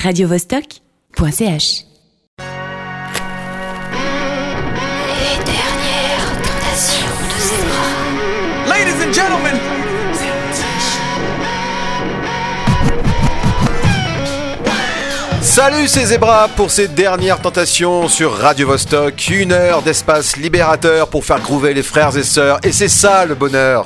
radiovostok.ch. Les dernières tentations de Zebra. Ladies and gentlemen, Salut c'est Zebra pour ces dernières tentations sur Radio Vostok. Une heure d'espace libérateur pour faire groover les frères et sœurs. Et c'est ça le bonheur.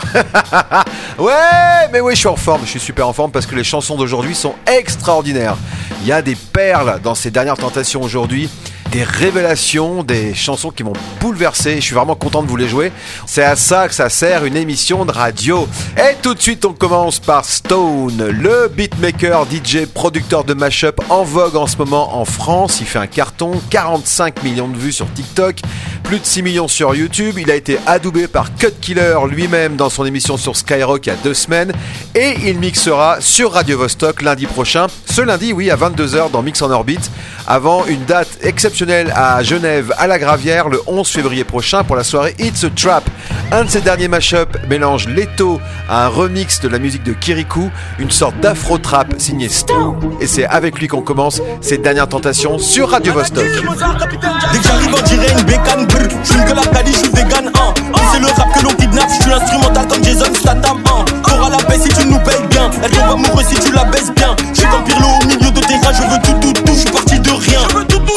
ouais, mais oui, je suis en forme. Je suis super en forme parce que les chansons d'aujourd'hui sont extraordinaires. Il y a des perles dans ces dernières tentations aujourd'hui des révélations, des chansons qui m'ont bouleversé. Je suis vraiment content de vous les jouer. C'est à ça que ça sert une émission de radio. Et tout de suite, on commence par Stone, le beatmaker, DJ, producteur de mashup en vogue en ce moment en France. Il fait un carton, 45 millions de vues sur TikTok, plus de 6 millions sur YouTube. Il a été adoubé par Cut Killer lui-même dans son émission sur Skyrock il y a deux semaines. Et il mixera sur Radio Vostok lundi prochain. Ce lundi, oui, à 22h dans Mix en Orbite, avant une date exceptionnelle à Genève, à la Gravière, le 11 février prochain pour la soirée It's a Trap. Un de ces derniers mashups mélange Leto à un remix de la musique de Kirikou, une sorte d'afro-trap signé Sto. Et c'est avec lui qu'on commence ces dernières tentations sur Radio Vostok. Dès que j'arrive, on dirait une bécane brr. Je que la cali, je suis vegan, hein. C'est le rap que l'on kidnappe, je suis instrumental comme Jason Statham, hein. T'auras la paix si tu nous payes bien. Elle tombe amoureuse si tu la baisses bien. Suis comme Pirlo au milieu de terrain, je veux tout, tout, tout, je rien.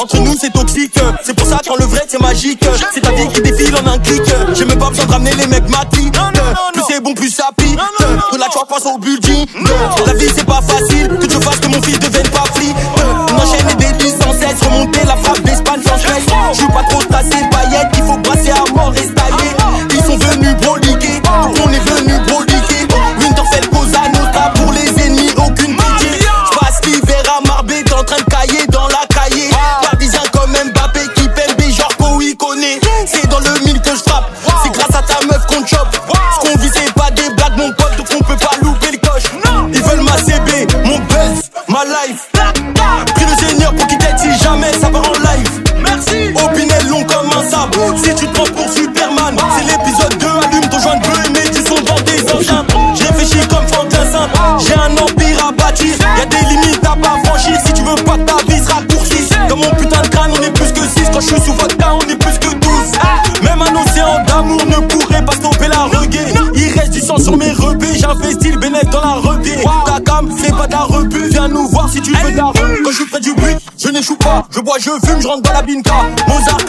Entre nous, c'est toxique. C'est pour ça, quand le vrai, c'est magique. C'est ta vie qui défile en un clic. J'ai même pas besoin de ramener les mecs matis. Plus c'est bon, plus ça pique. De la tu passe au building. La vie, c'est pas facile. Que Dieu fasse que mon fils devienne pas flic. On enchaîne des listes sans cesse. Remonter la frappe d'Espagne sans stress. Je suis pas trop tassé, paillettes. Il faut brasser à mort Je fume, je rentre dans la binka. Mozart,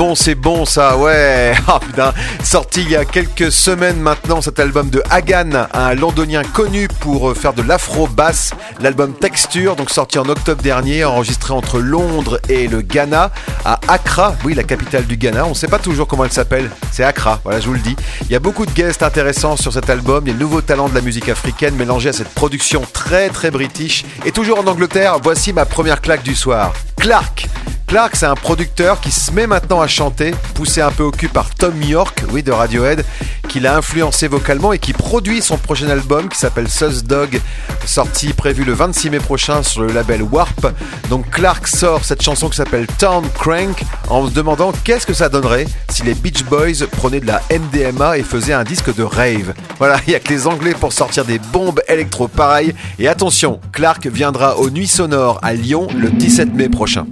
bon, c'est bon ça, ouais. Ah putain, sorti il y a quelques semaines maintenant cet album de Hagan, un londonien connu pour euh, faire de l'afro basse. L'album Texture, donc sorti en octobre dernier, enregistré entre Londres et le Ghana, à Accra, oui la capitale du Ghana. On sait pas toujours comment elle s'appelle, c'est Accra, voilà je vous le dis. Il y a beaucoup de guests intéressants sur cet album, il y a le nouveau talent de la musique africaine mélangé à cette production très très british. Et toujours en Angleterre, voici ma première claque du soir. Clark Clark, c'est un producteur qui se met maintenant à chanter, poussé un peu au cul par Tom York, oui, de Radiohead, qui l'a influencé vocalement et qui produit son prochain album qui s'appelle Sus Dog, sorti prévu le 26 mai prochain sur le label Warp. Donc Clark sort cette chanson qui s'appelle Town Crank en se demandant qu'est-ce que ça donnerait si les Beach Boys prenaient de la MDMA et faisaient un disque de rave. Voilà, il y a que les Anglais pour sortir des bombes électro pareilles. Et attention, Clark viendra aux Nuits Sonores à Lyon le 17 mai prochain.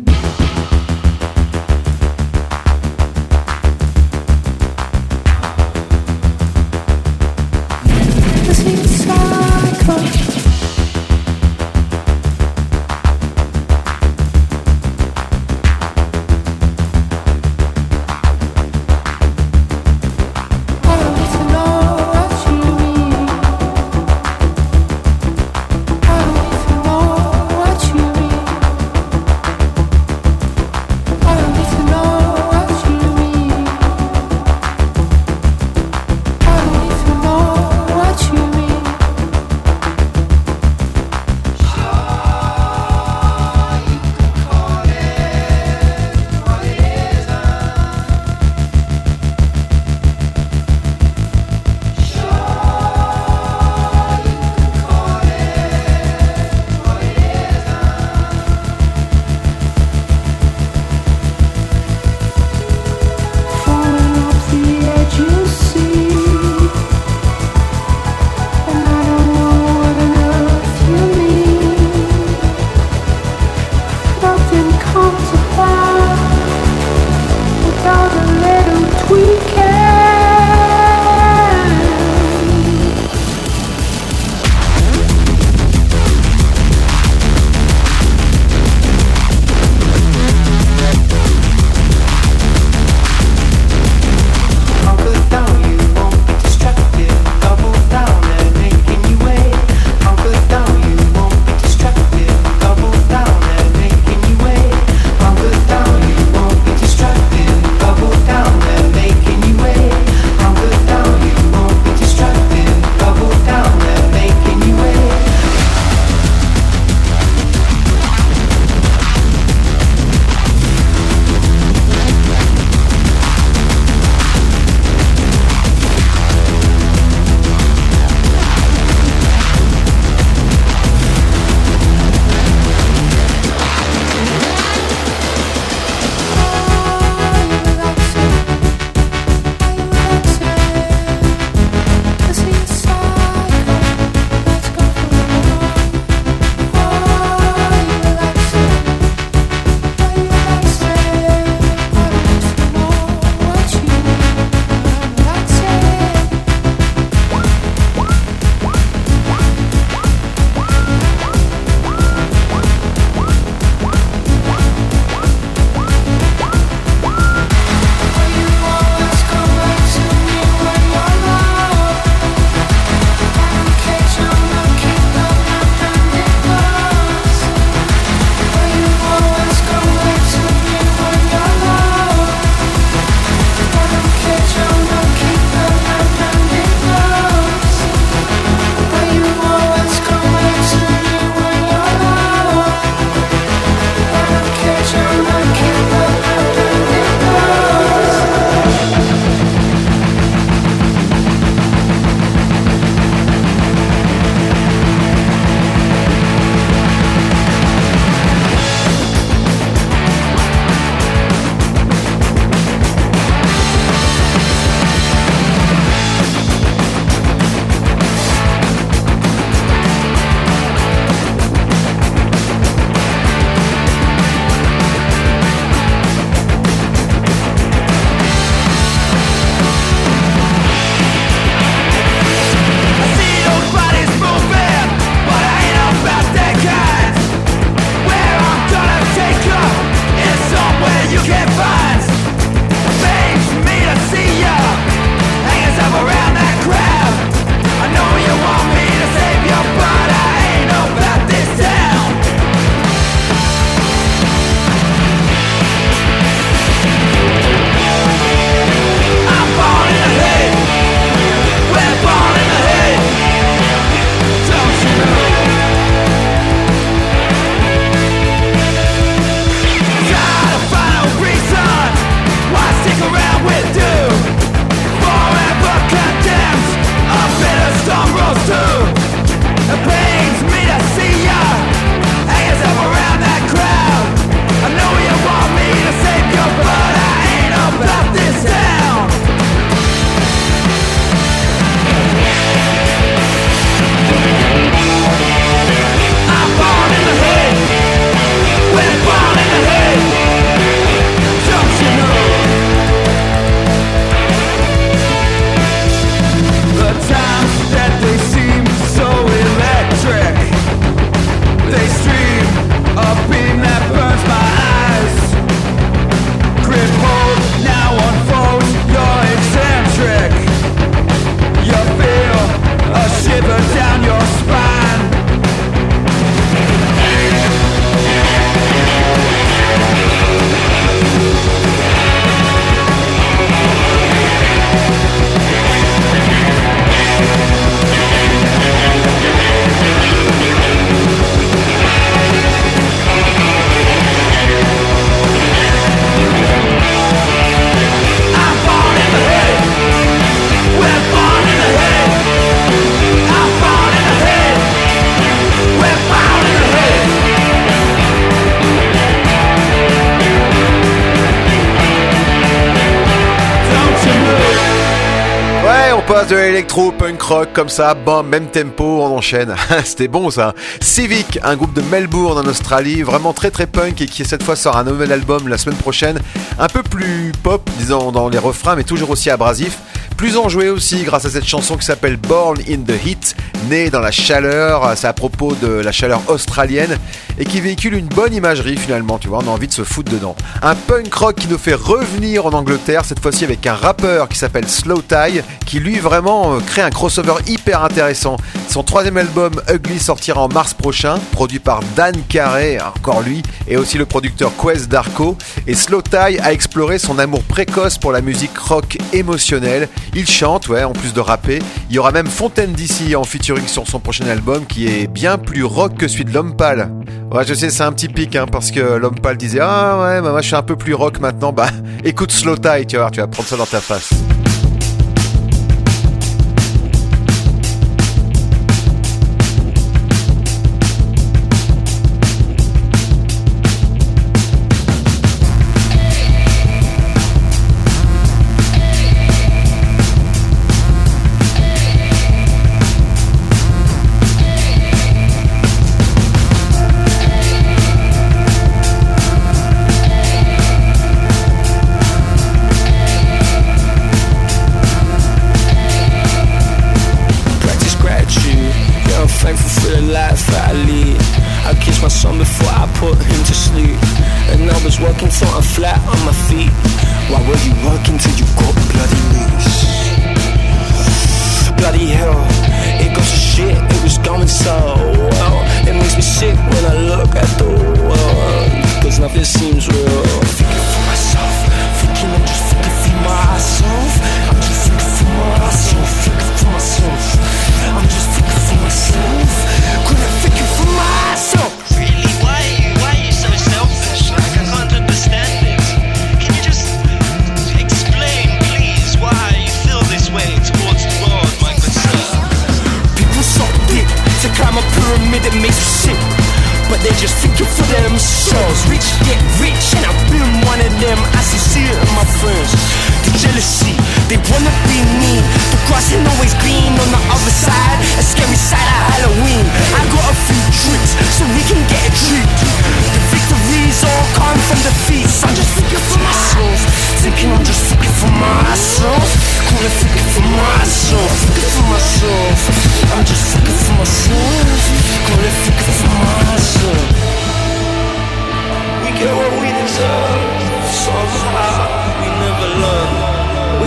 De punk rock comme ça, bam, même tempo, on enchaîne. C'était bon ça. Civic, un groupe de Melbourne en Australie, vraiment très très punk et qui cette fois sort un nouvel album la semaine prochaine, un peu plus pop, disons dans les refrains, mais toujours aussi abrasif. Plus enjoué aussi grâce à cette chanson qui s'appelle Born in the Heat, née dans la chaleur, c'est à propos de la chaleur australienne et qui véhicule une bonne imagerie finalement, tu vois, on a envie de se foutre dedans. Un punk rock qui nous fait revenir en Angleterre, cette fois-ci avec un rappeur qui s'appelle Slow Tie, qui lui vraiment euh, crée un crossover hyper intéressant. Son troisième album Ugly sortira en mars prochain, produit par Dan Carey, encore lui, et aussi le producteur Quest Darko. Et Slow Tie a exploré son amour précoce pour la musique rock émotionnelle. Il chante, ouais, en plus de rapper. Il y aura même Fontaine d'ici en featuring sur son prochain album qui est bien plus rock que celui de L'Homme Pâle. Ouais, je sais, c'est un petit pic, hein, parce que L'Homme Pâle disait Ah ouais, bah, moi je suis un peu plus rock maintenant. Bah écoute Slow Tie, tu vois, tu vas prendre ça dans ta face.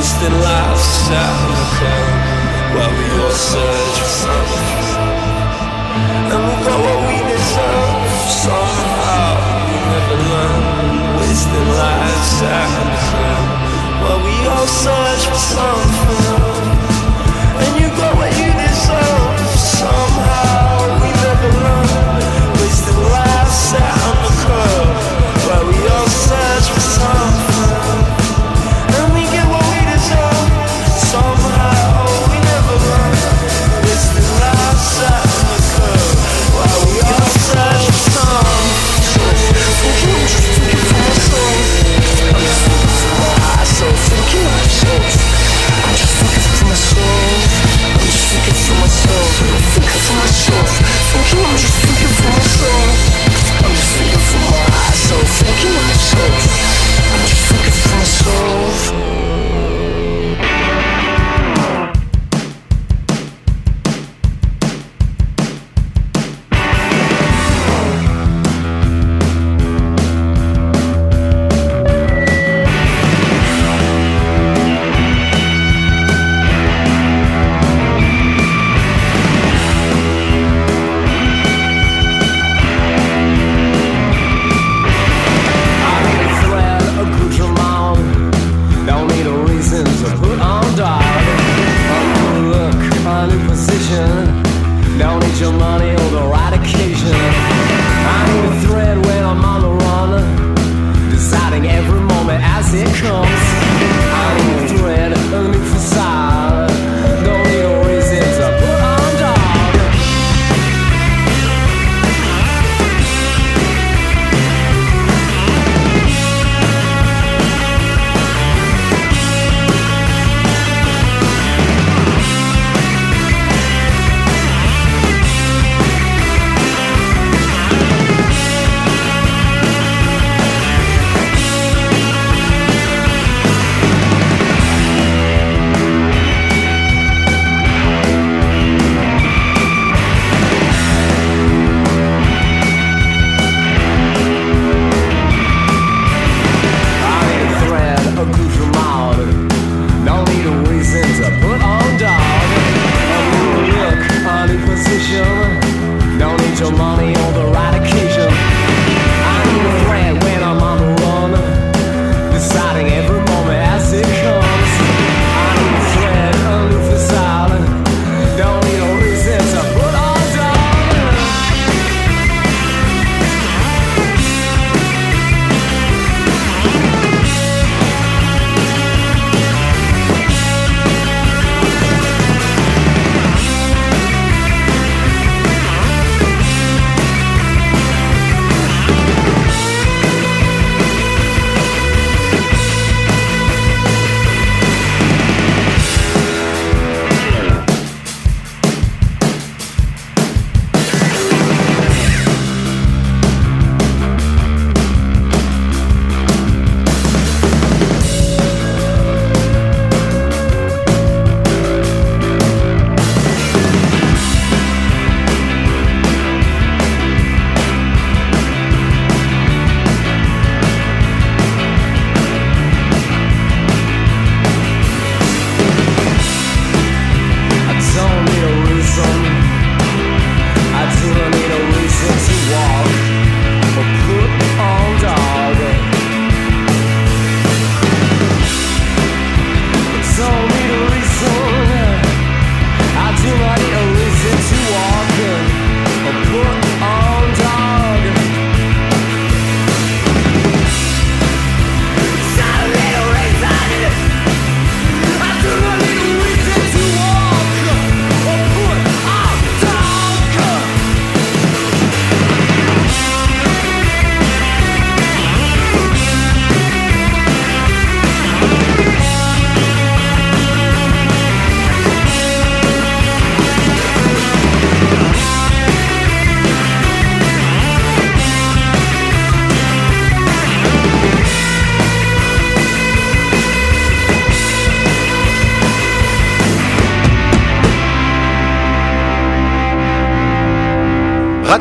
wasting lives out in the while we all search for something. And we got what we deserve somehow. We never learn. Wasting lives out in the while we all search for something.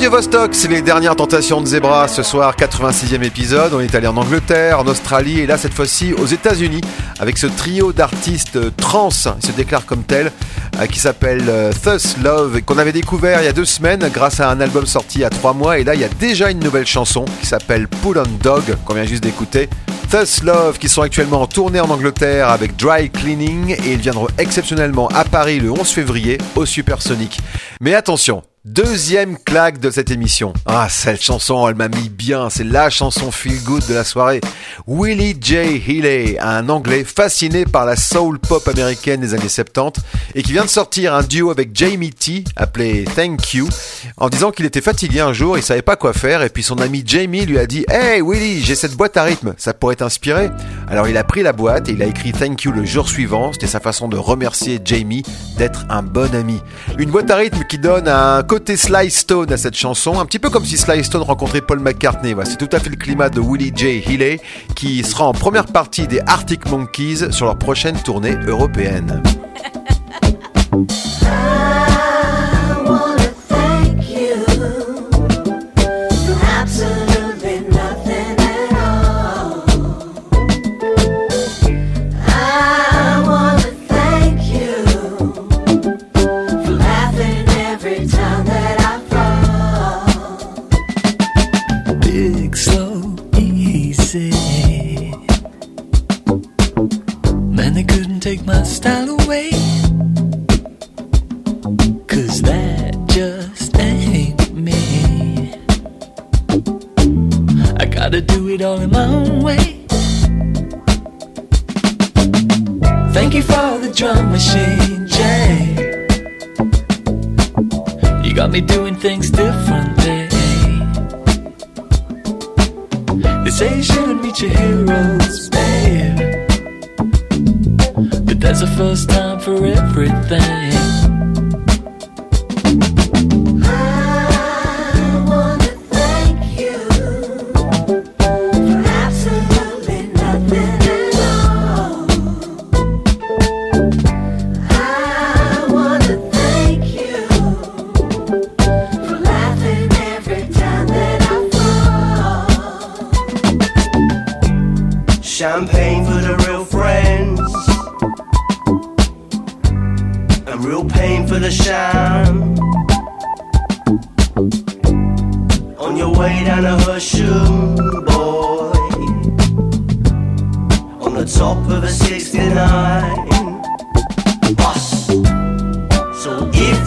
Radio Vostok, c'est les dernières tentations de Zebra. Ce soir, 86e épisode. On est allé en Angleterre, en Australie et là, cette fois-ci, aux États-Unis avec ce trio d'artistes trans, ils se déclarent comme tel, euh, qui s'appelle euh, Thus Love, qu'on avait découvert il y a deux semaines grâce à un album sorti il y a trois mois. Et là, il y a déjà une nouvelle chanson qui s'appelle Pull on Dog, qu'on vient juste d'écouter. Thus Love, qui sont actuellement en tournée en Angleterre avec Dry Cleaning et ils viendront exceptionnellement à Paris le 11 février au Supersonic. Mais attention, Deuxième claque de cette émission. Ah, cette chanson, elle m'a mis bien. C'est la chanson feel good de la soirée. Willie J. Healy, un anglais fasciné par la soul pop américaine des années 70 et qui vient de sortir un duo avec Jamie T appelé Thank You en disant qu'il était fatigué un jour, il savait pas quoi faire et puis son ami Jamie lui a dit Hey Willie, j'ai cette boîte à rythme, ça pourrait t'inspirer. Alors il a pris la boîte et il a écrit Thank You le jour suivant. C'était sa façon de remercier Jamie d'être un bon ami. Une boîte à rythme qui donne un côté Sly Stone à cette chanson, un petit peu comme si Sly Stone rencontrait Paul McCartney. c'est tout à fait le climat de Willie J. Healy qui sera en première partie des Arctic Monkeys sur leur prochaine tournée européenne. my style away. Cause that just ain't me. I gotta do it all in my own way. Thank you for the drum machine, Jay. You got me doing things differently. They say you shouldn't meet your heroes, babe. There's a first time for everything. real pain for the shine. On your way down to Husham, boy. On the top of a 69. Bus. So if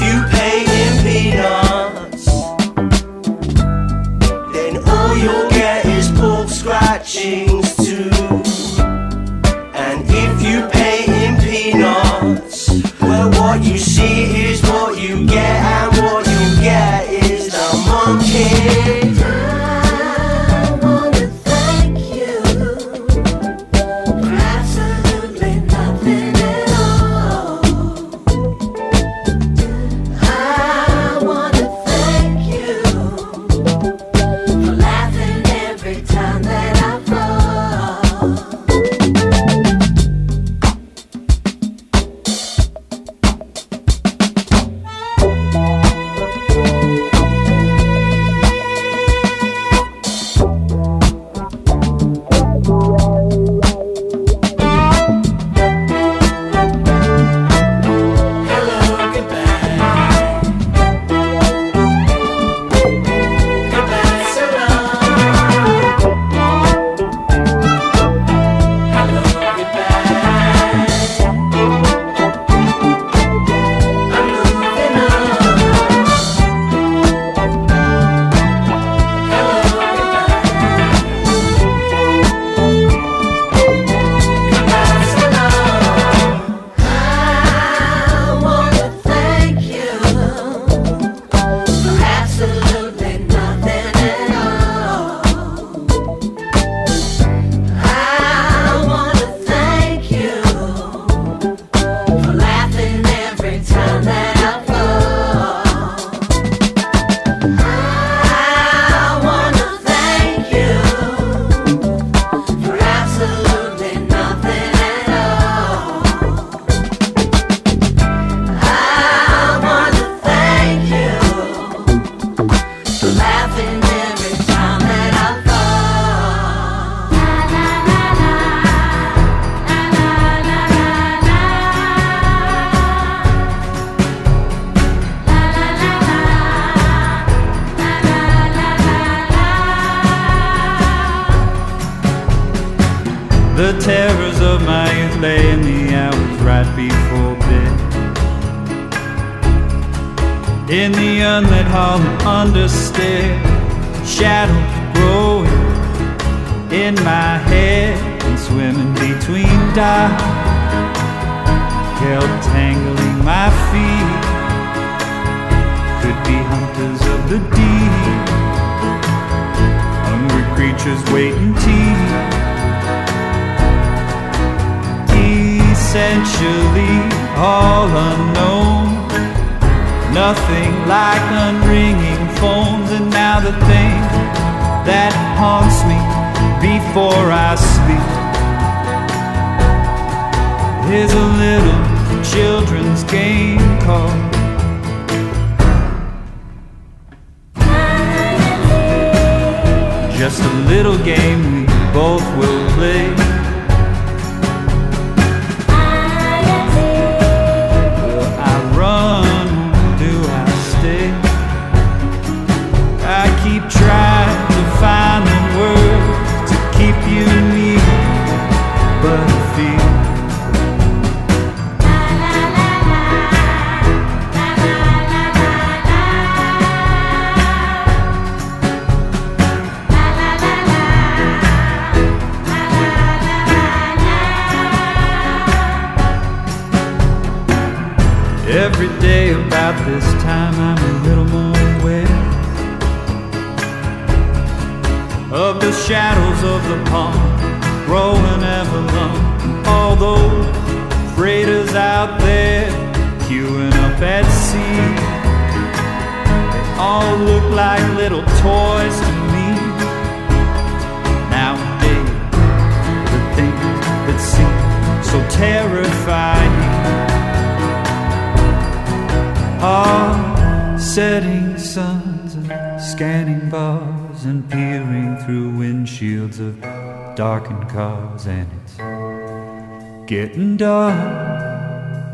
getting dark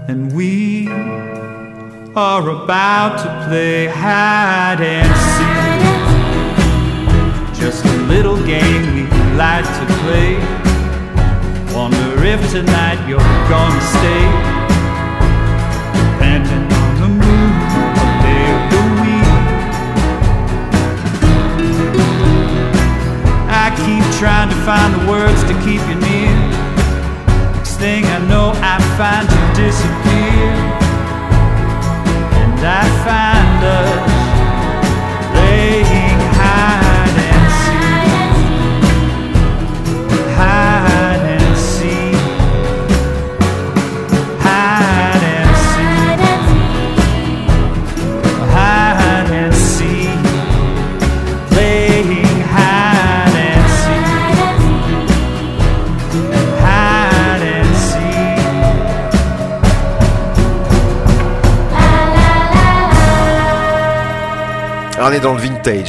and we are about to play hide and seek just a little game we like to play wonder if tonight you're gonna stay depending on the moon, what day of the week. I keep trying to find the words to keep you near. Find you disappear, and I find us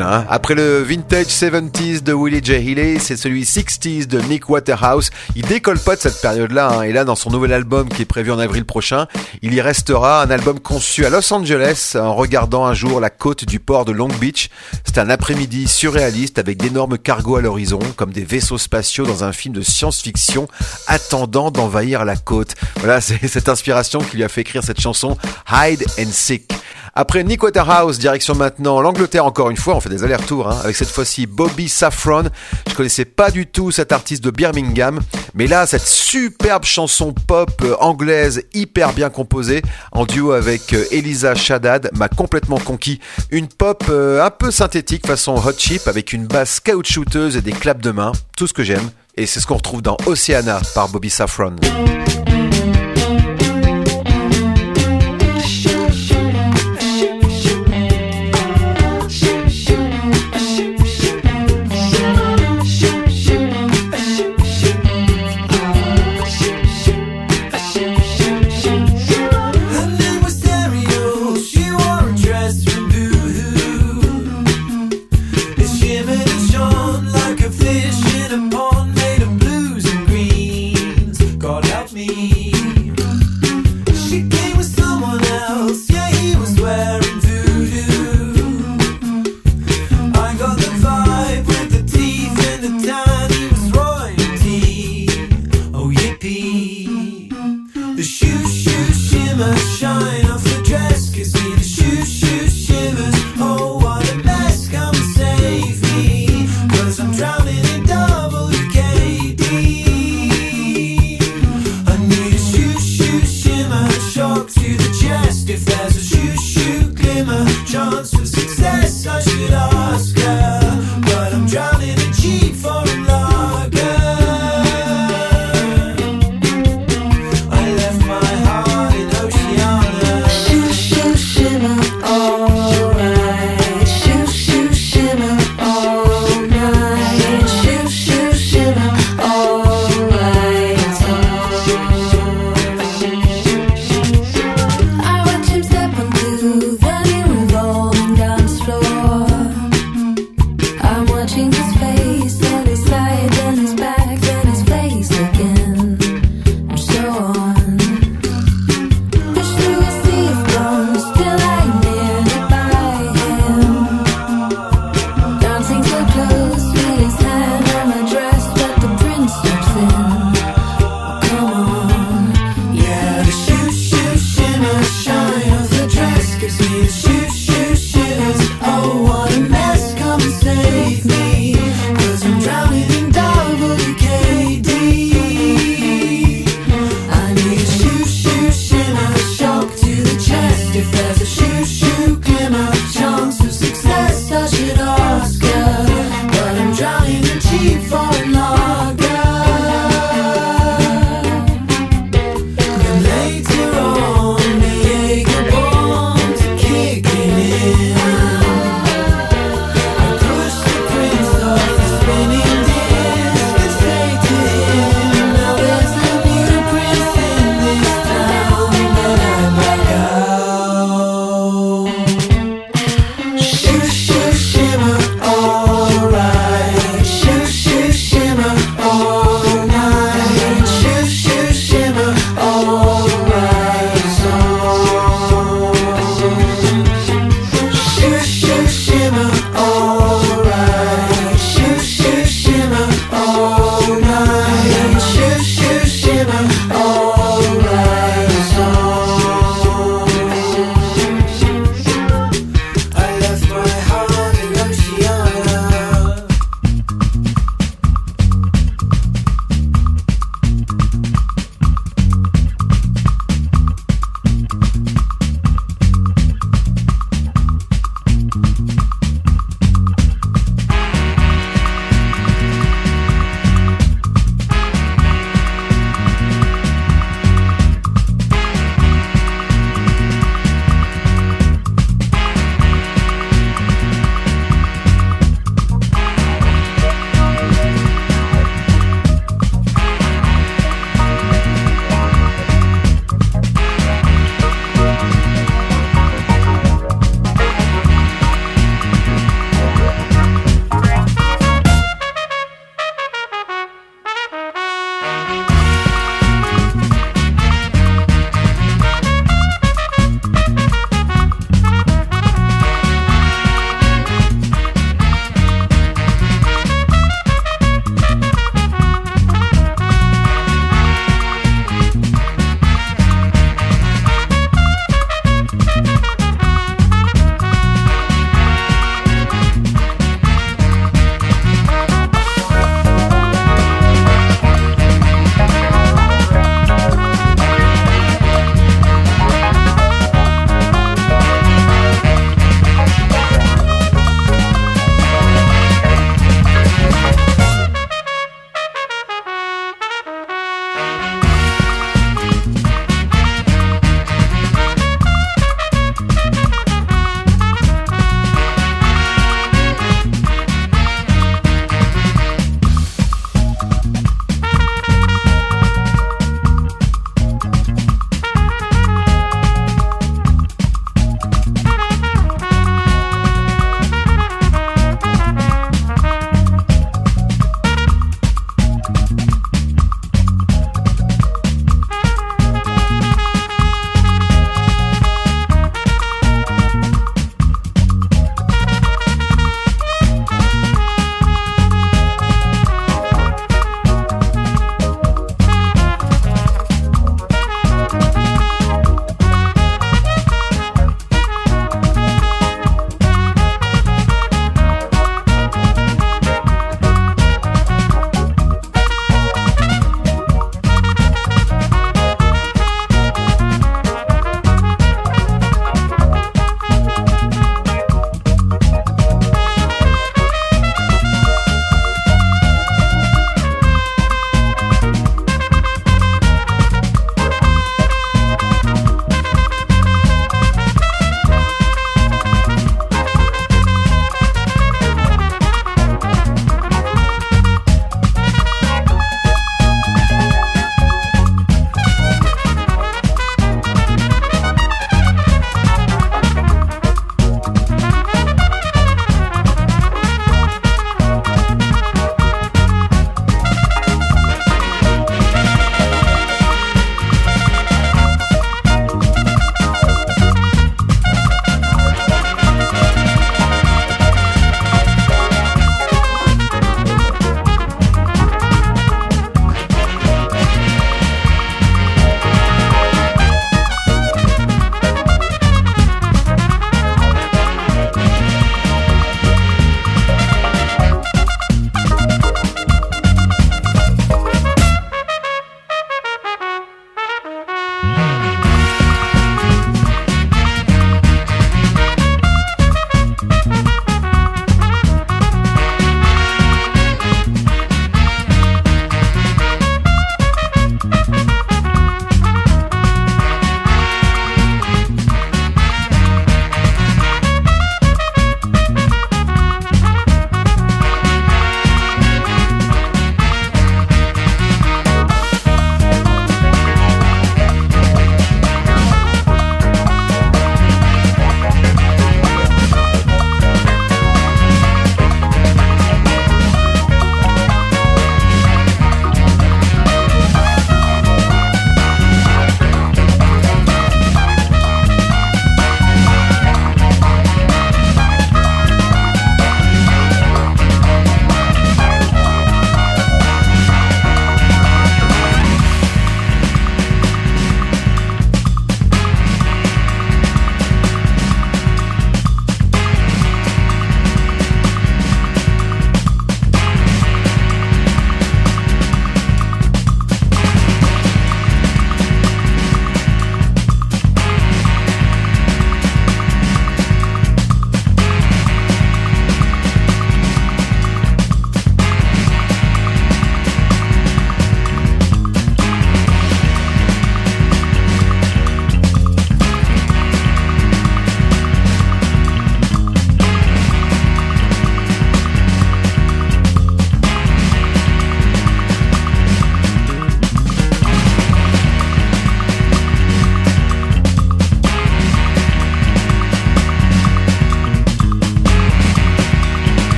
hein. Après le vintage 70s de Willie J. Healy, c'est celui 60s de Nick Waterhouse. Il décolle pas de cette période-là. hein. Et là, dans son nouvel album qui est prévu en avril prochain, il y restera. Un album conçu à Los Angeles en regardant un jour la côte du port de Long Beach. C'est un après-midi surréaliste avec d'énormes cargos à l'horizon, comme des vaisseaux spatiaux dans un film de science-fiction attendant d'envahir la côte. Voilà, c'est cette inspiration qui lui a fait écrire cette chanson Hide and Seek. Après Nick Waterhouse, direction maintenant l'Angleterre encore une fois, on fait des allers-retours, hein, avec cette fois-ci Bobby Saffron. Je connaissais pas du tout cet artiste de Birmingham, mais là, cette superbe chanson pop euh, anglaise hyper bien composée, en duo avec euh, Elisa Shaddad, m'a complètement conquis. Une pop euh, un peu synthétique façon hot chip, avec une basse caoutchouteuse et des claps de main, tout ce que j'aime. Et c'est ce qu'on retrouve dans Oceana par Bobby Saffron.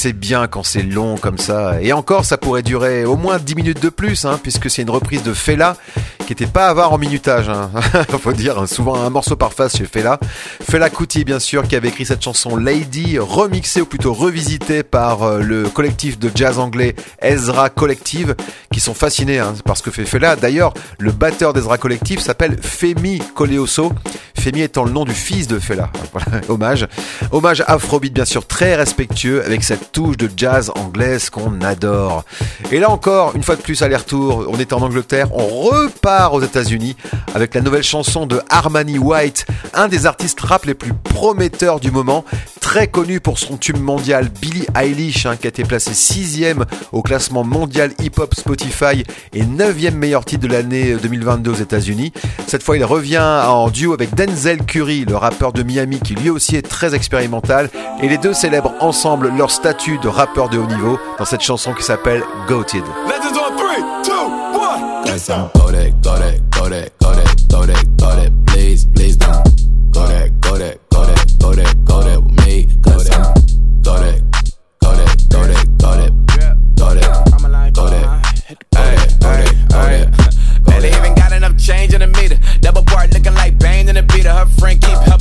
C'est bien quand c'est long comme ça. Et encore, ça pourrait durer au moins 10 minutes de plus, hein, puisque c'est une reprise de Fela qui n'était pas avoir en minutage. Hein. Faut dire, hein, souvent un morceau par face chez Fela. Fela Kuti, bien sûr, qui avait écrit cette chanson Lady, remixée ou plutôt revisitée par euh, le collectif de jazz anglais Ezra Collective, qui sont fascinés hein, par ce que fait Fela. D'ailleurs, le batteur d'Ezra Collective s'appelle Femi Koleoso. Femi étant le nom du fils de Fela. Hommage. Hommage afrobeat, bien sûr, très respectueux, avec cette touche de jazz anglaise qu'on adore. Et là encore, une fois de plus, aller-retour, on est en Angleterre, on repart aux États-Unis avec la nouvelle chanson de Armani White, un des artistes rap les plus prometteurs du moment, très connu pour son tube mondial Billie Eilish, hein, qui a été placé 6ème au classement mondial hip-hop Spotify et 9ème meilleur titre de l'année 2022 aux États-Unis. Cette fois, il revient en duo avec Denzel Curry, le rappeur de Miami, qui lui aussi est très expérimental, et les deux célèbrent ensemble leur statut de rappeur de haut niveau dans cette chanson qui s'appelle Goated.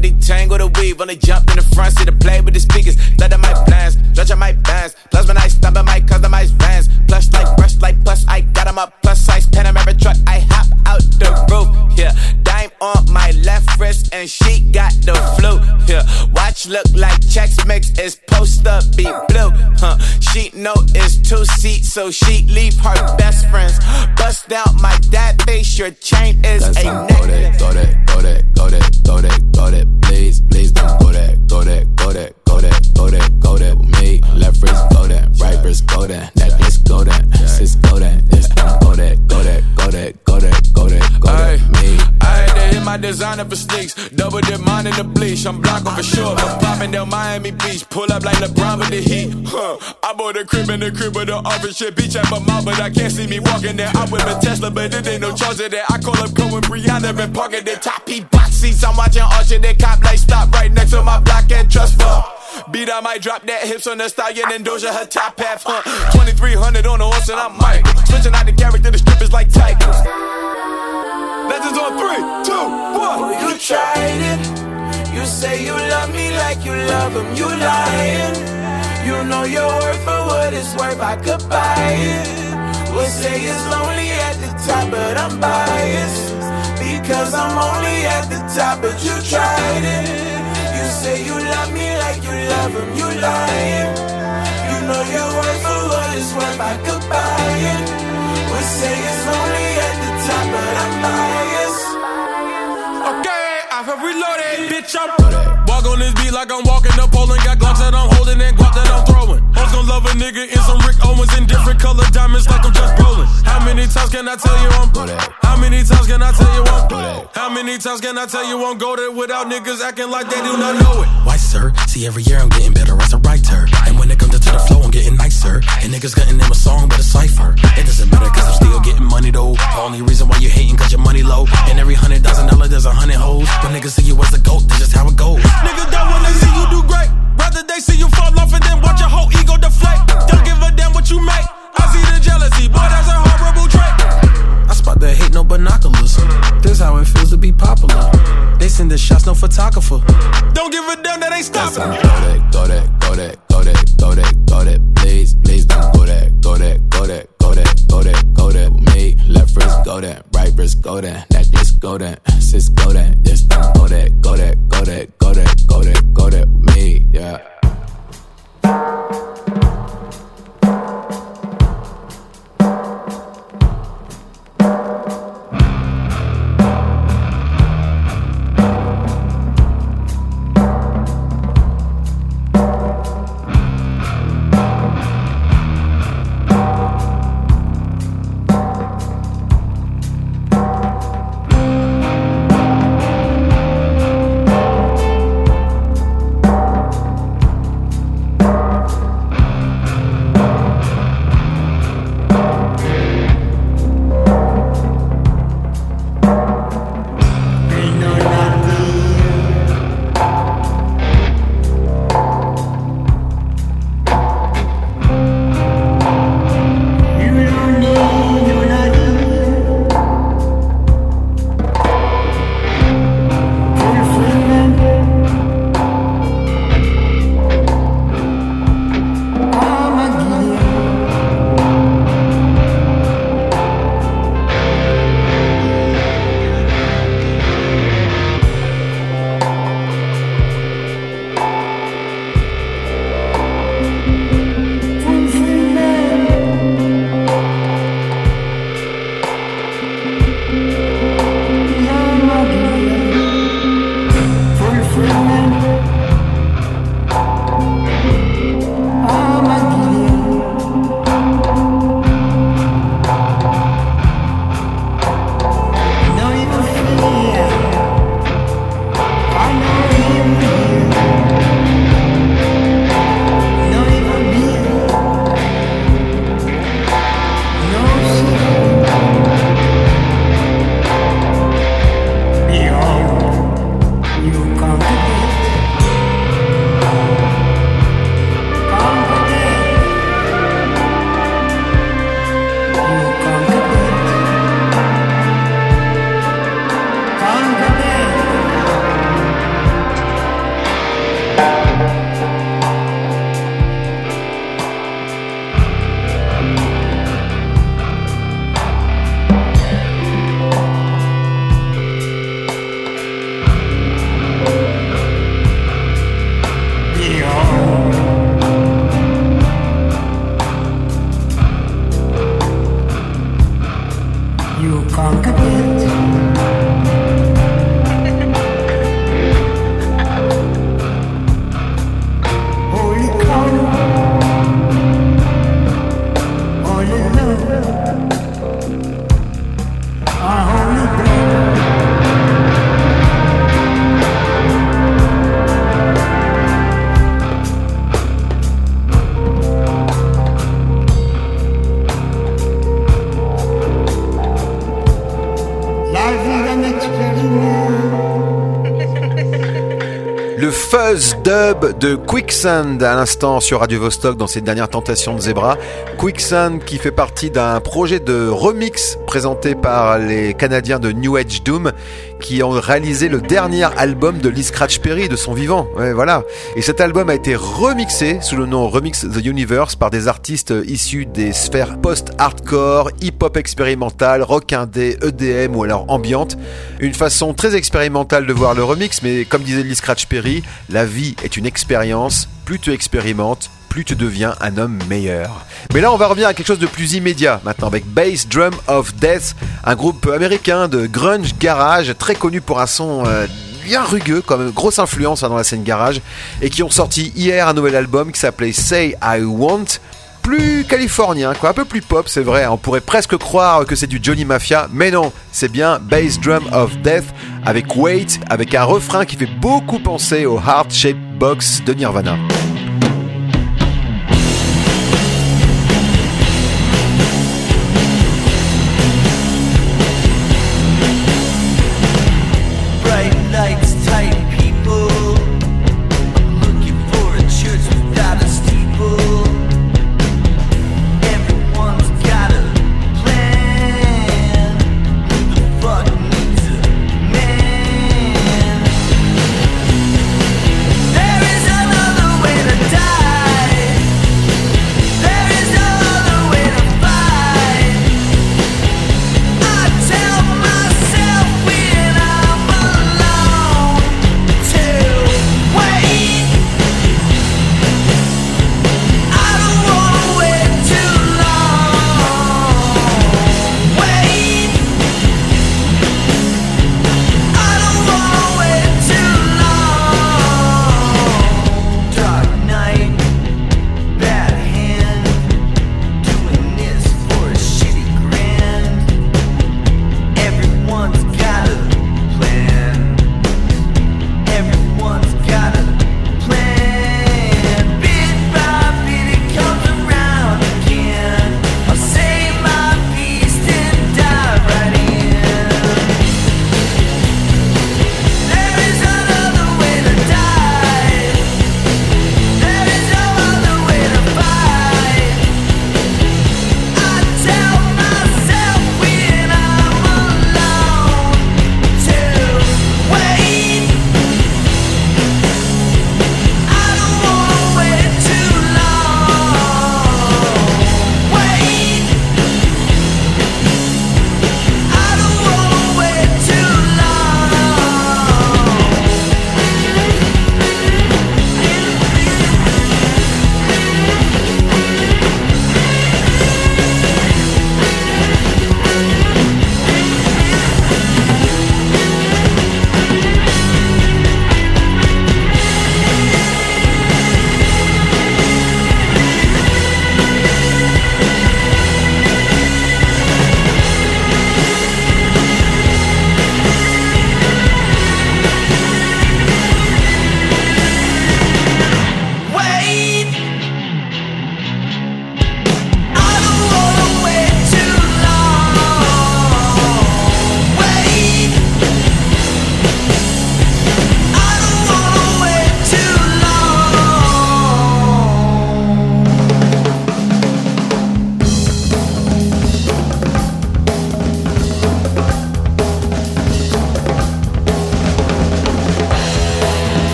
Detangle the weave. Only jump in the front seat to play with the speakers. Let my plans, stretch my bands. Plus when I stump in my customized vans. Plush like brush like plus I got 'em up plus size Panamera truck. I hop out the roof. Yeah, dime on my left wrist and she got the flu. Yeah, watch look like checks Mix is supposed to be blue. Huh, she know it's two seats, so she leave her best friends. Bust out my dad face, your chain is That's a necklace. Go that, go that, go that, go that, go that, please, please don't go that, go that, go that, go that, go that, go that me. Left wrist go that, right wrist go that, necklace go that, sis go that, this go that, go that, go that, go that. Kodak, Kodak, me. To hit my designer for sneaks. Double dip mine in the bleach. I'm blocking for sure. I'm popping down Miami Beach. Pull up like LeBron with the heat. Huh. I bought a crib in the crib with the office shit. Beach at my mom, but I can't see me walking there. I'm with a Tesla, but it ain't no charger there. I call up Cohen Brianna and parking the top P box seats. I'm watching Archer. They cop like stop right next to my block and trust fund. Beat I might drop that hips on the stallion and Doja her top half, huh? 2300 on the horse and I'm Mike. Switching out the character, the strippers like Tigers. Legends on three, two, one. Oh, you tried it. You say you love me like you love him. You lying. You know your worth for what it's worth. I could buy it. Would say it's lonely at the top, but I'm biased. Because I'm only at the top, but you tried it. You say you love me like you love him. You lying. You know your worth for what it's worth. I could buy it. Would say it's lonely walk on this beat like I'm walking up Poland. Got Glocks that I'm holding and that love a nigga in some Rick Owens in different color diamonds like I'm just rolling. How many times can I tell you I'm How many times can I tell you I'm How many times can I tell you I'm goaded without niggas acting like they do not know it? Why, sir? See, every year I'm getting better as a writer. And when it comes to the flow, I'm getting nicer. And niggas getting them a song, but a cipher. It doesn't matter, cause I'm still getting money though. The only reason why you hating, cause your money low. And every hundred thousand dollar, there's a hundred hoes. But niggas see you as a goat, that's just how it goes. Niggas don't wanna see you do great. Rather they see you fall off and then watch your whole ego deflate. Don't give a damn what you make. I see the jealousy, boy, that's a horrible trait. I spot the hate, no binoculars. This how it feels to be popular. They send the shots, no photographer. Don't give a damn that ain't Got stopping. some Kodak, Kodak, Kodak, Kodak, Kodak, Kodak. Please, please don't Kodak, Kodak, Kodak, Kodak, Kodak, Kodak with me. Left wrist golden, right wrist golden, necklace golden, sis golden, yes, go that, go that, go that, go that, go that, go that, me, yeah. Dub de Quicksand à l'instant sur Radio Vostok dans cette dernière tentation de Zebra. Quicksand qui fait partie d'un projet de remix présenté par les Canadiens de New Age Doom qui ont réalisé le dernier album de Lee Scratch Perry de son vivant. Voilà. Et cet album a été remixé sous le nom Remix the Universe par des artistes issus des sphères post-hardcore, hip-hop expérimental, rock indé, EDM ou alors ambiante. Une façon très expérimentale de voir le remix, mais comme disait Lee Scratch Perry, la vie est une expérience. Plus tu plus tu deviens un homme meilleur. Mais là, on va revenir à quelque chose de plus immédiat maintenant avec Bass Drum of Death, un groupe américain de grunge garage très connu pour un son euh, bien rugueux, comme grosse influence hein, dans la scène garage, et qui ont sorti hier un nouvel album qui s'appelait Say I Want. Plus californien, quoi, un peu plus pop, c'est vrai. On pourrait presque croire que c'est du Johnny Mafia, mais non, c'est bien Bass Drum of Death avec Wait, avec un refrain qui fait beaucoup penser au Heart Shaped Box de Nirvana.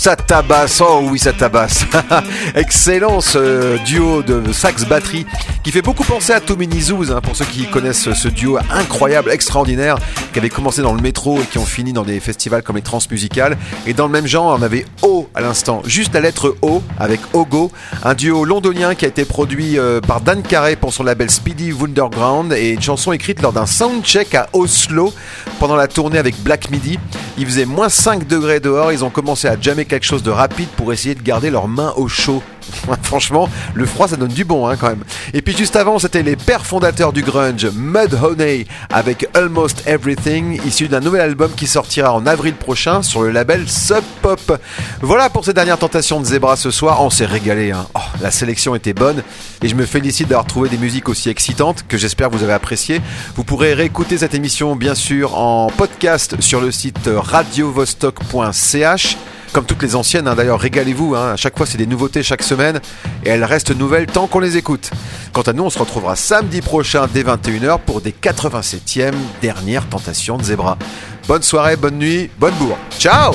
Ça tabasse, oh oui, ça tabasse. Excellent ce duo de sax batterie qui fait beaucoup penser à Tommy Nizouz, hein, pour ceux qui connaissent ce duo incroyable, extraordinaire, qui avait commencé dans le métro et qui ont fini dans des festivals comme les Transmusicales. Et dans le même genre, on avait O à l'instant, juste la lettre O avec Ogo, un duo londonien qui a été produit euh, par Dan Carey pour son label Speedy Wonderground et une chanson écrite lors d'un soundcheck à Oslo pendant la tournée avec Black Midi. Il faisait moins 5 degrés dehors, ils ont commencé à jammer quelque chose de rapide pour essayer de garder leurs mains au chaud. Franchement, le froid ça donne du bon hein, quand même. Et puis juste avant, c'était les pères fondateurs du grunge, Mud Honey, avec Almost Everything, issu d'un nouvel album qui sortira en avril prochain sur le label Sub Pop. Voilà pour ces dernières tentations de Zebra ce soir. On s'est régalé. Hein. Oh, la sélection était bonne et je me félicite d'avoir trouvé des musiques aussi excitantes que j'espère vous avez appréciées. Vous pourrez réécouter cette émission bien sûr en podcast sur le site radiovostok.ch comme toutes les anciennes, hein, d'ailleurs, régalez-vous. hein. À chaque fois, c'est des nouveautés chaque semaine et elles restent nouvelles tant qu'on les écoute. Quant à nous, on se retrouvera samedi prochain dès 21h pour des 87e dernières tentations de Zebra. Bonne soirée, bonne nuit, bonne bourre. Ciao